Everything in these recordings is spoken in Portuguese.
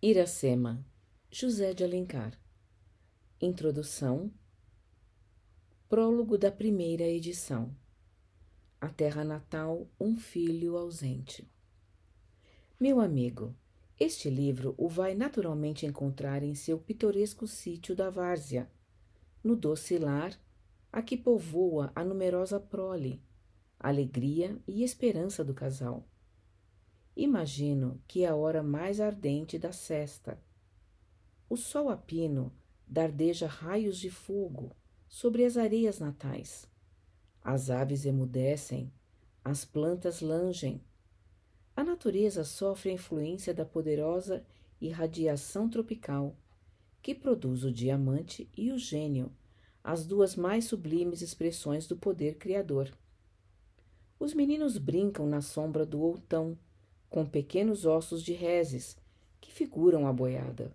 Iracema, José de Alencar. Introdução. Prólogo da primeira edição. A terra natal, um filho ausente. Meu amigo, este livro o vai naturalmente encontrar em seu pitoresco sítio da Várzea, no doce lar a que povoa a numerosa prole, alegria e esperança do casal Imagino que é a hora mais ardente da sesta. O sol a pino dardeja raios de fogo sobre as areias natais. As aves emudecem, as plantas langem. A natureza sofre a influência da poderosa irradiação tropical, que produz o diamante e o gênio, as duas mais sublimes expressões do poder criador. Os meninos brincam na sombra do outão, com pequenos ossos de reses que figuram a boiada.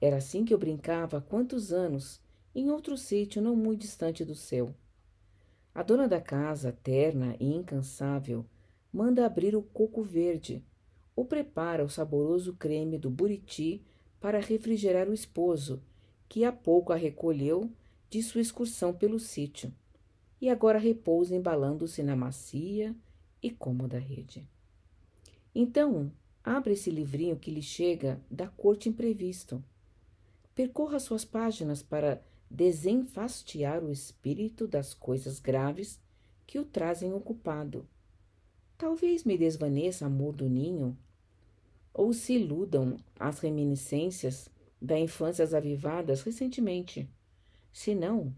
Era assim que eu brincava há quantos anos, em outro sítio não muito distante do seu. A dona da casa, terna e incansável, manda abrir o coco verde ou prepara o saboroso creme do buriti para refrigerar o esposo, que há pouco a recolheu de sua excursão pelo sítio e agora repousa embalando-se na macia e cômoda rede. Então, abra esse livrinho que lhe chega da corte imprevisto. Percorra suas páginas para desenfastiar o espírito das coisas graves que o trazem ocupado. Talvez me desvaneça amor do ninho, ou se iludam as reminiscências da infância avivadas recentemente. Se não,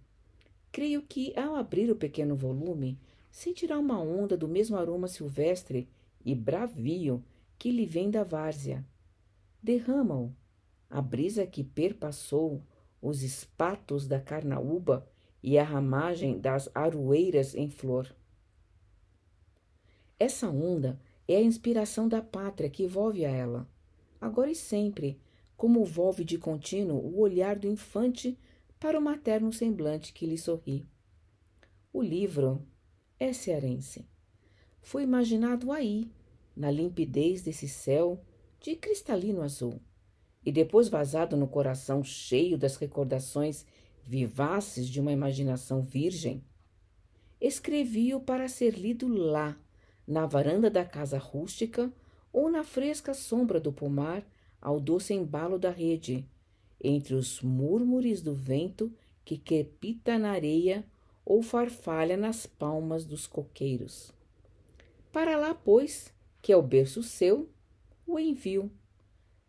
creio que ao abrir o pequeno volume, sentirá uma onda do mesmo aroma silvestre e bravio que lhe vem da várzea. Derrama-o, a brisa que perpassou os espatos da carnaúba e a ramagem das aroeiras em flor. Essa onda é a inspiração da pátria que volve a ela, agora e sempre, como volve de contínuo o olhar do infante para o materno semblante que lhe sorri. O livro é cearense foi imaginado aí, na limpidez desse céu de cristalino azul, e depois vazado no coração cheio das recordações vivaces de uma imaginação virgem. Escrevi-o para ser lido lá, na varanda da casa rústica ou na fresca sombra do pomar, ao doce embalo da rede, entre os murmures do vento que crepita na areia ou farfalha nas palmas dos coqueiros. Para lá, pois, que é o berço seu, o envio.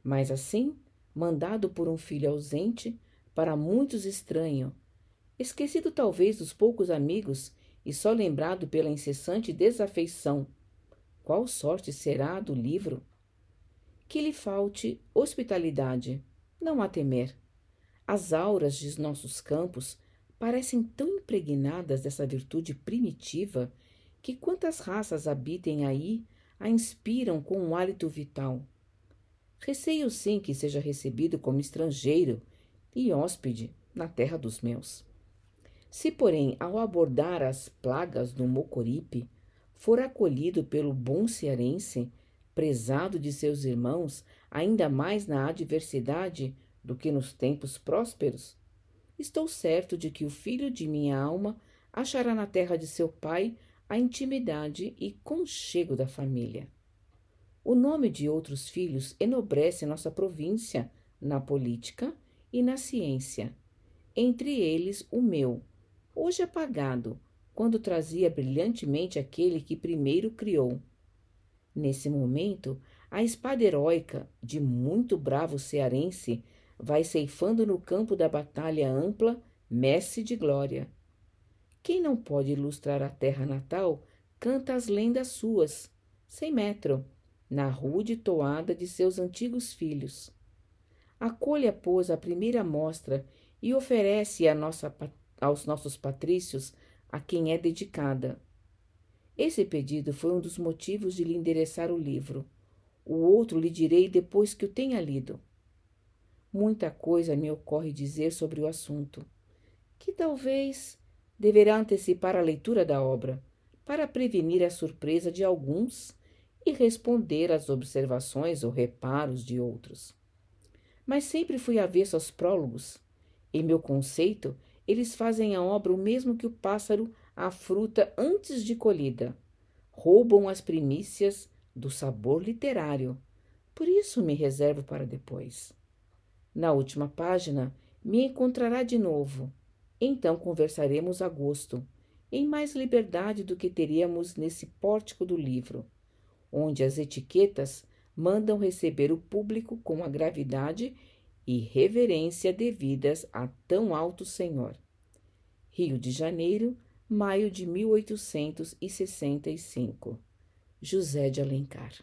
Mas assim, mandado por um filho ausente, para muitos estranho, esquecido talvez dos poucos amigos e só lembrado pela incessante desafeição, qual sorte será do livro? Que lhe falte hospitalidade, não há temer. As auras de nossos campos parecem tão impregnadas dessa virtude primitiva que quantas raças habitem aí a inspiram com um hálito vital. Receio sim que seja recebido como estrangeiro e hóspede na terra dos meus. Se, porém, ao abordar as plagas do Mocoripe, for acolhido pelo bom cearense, prezado de seus irmãos, ainda mais na adversidade do que nos tempos prósperos, estou certo de que o filho de minha alma achará na terra de seu pai a intimidade e conchego da família. O nome de outros filhos enobrece nossa província na política e na ciência, entre eles o meu, hoje apagado, quando trazia brilhantemente aquele que primeiro criou. Nesse momento, a espada heróica de muito bravo cearense vai ceifando no campo da batalha ampla messe de glória. Quem não pode ilustrar a terra natal canta as lendas suas, sem metro, na rude toada de seus antigos filhos. Acolha, pois, a primeira mostra e oferece a nossa, aos nossos patrícios a quem é dedicada. Esse pedido foi um dos motivos de lhe endereçar o livro. O outro lhe direi depois que o tenha lido. Muita coisa me ocorre dizer sobre o assunto, que talvez deverá antecipar a leitura da obra, para prevenir a surpresa de alguns e responder às observações ou reparos de outros. mas sempre fui avesso aos prólogos. Em meu conceito, eles fazem a obra o mesmo que o pássaro a fruta antes de colhida. Roubam as primícias do sabor literário. Por isso me reservo para depois. Na última página, me encontrará de novo. Então conversaremos a gosto, em mais liberdade do que teríamos nesse pórtico do livro, onde as etiquetas mandam receber o público com a gravidade e reverência devidas a tão alto senhor. Rio de Janeiro, maio de 1865. José de Alencar.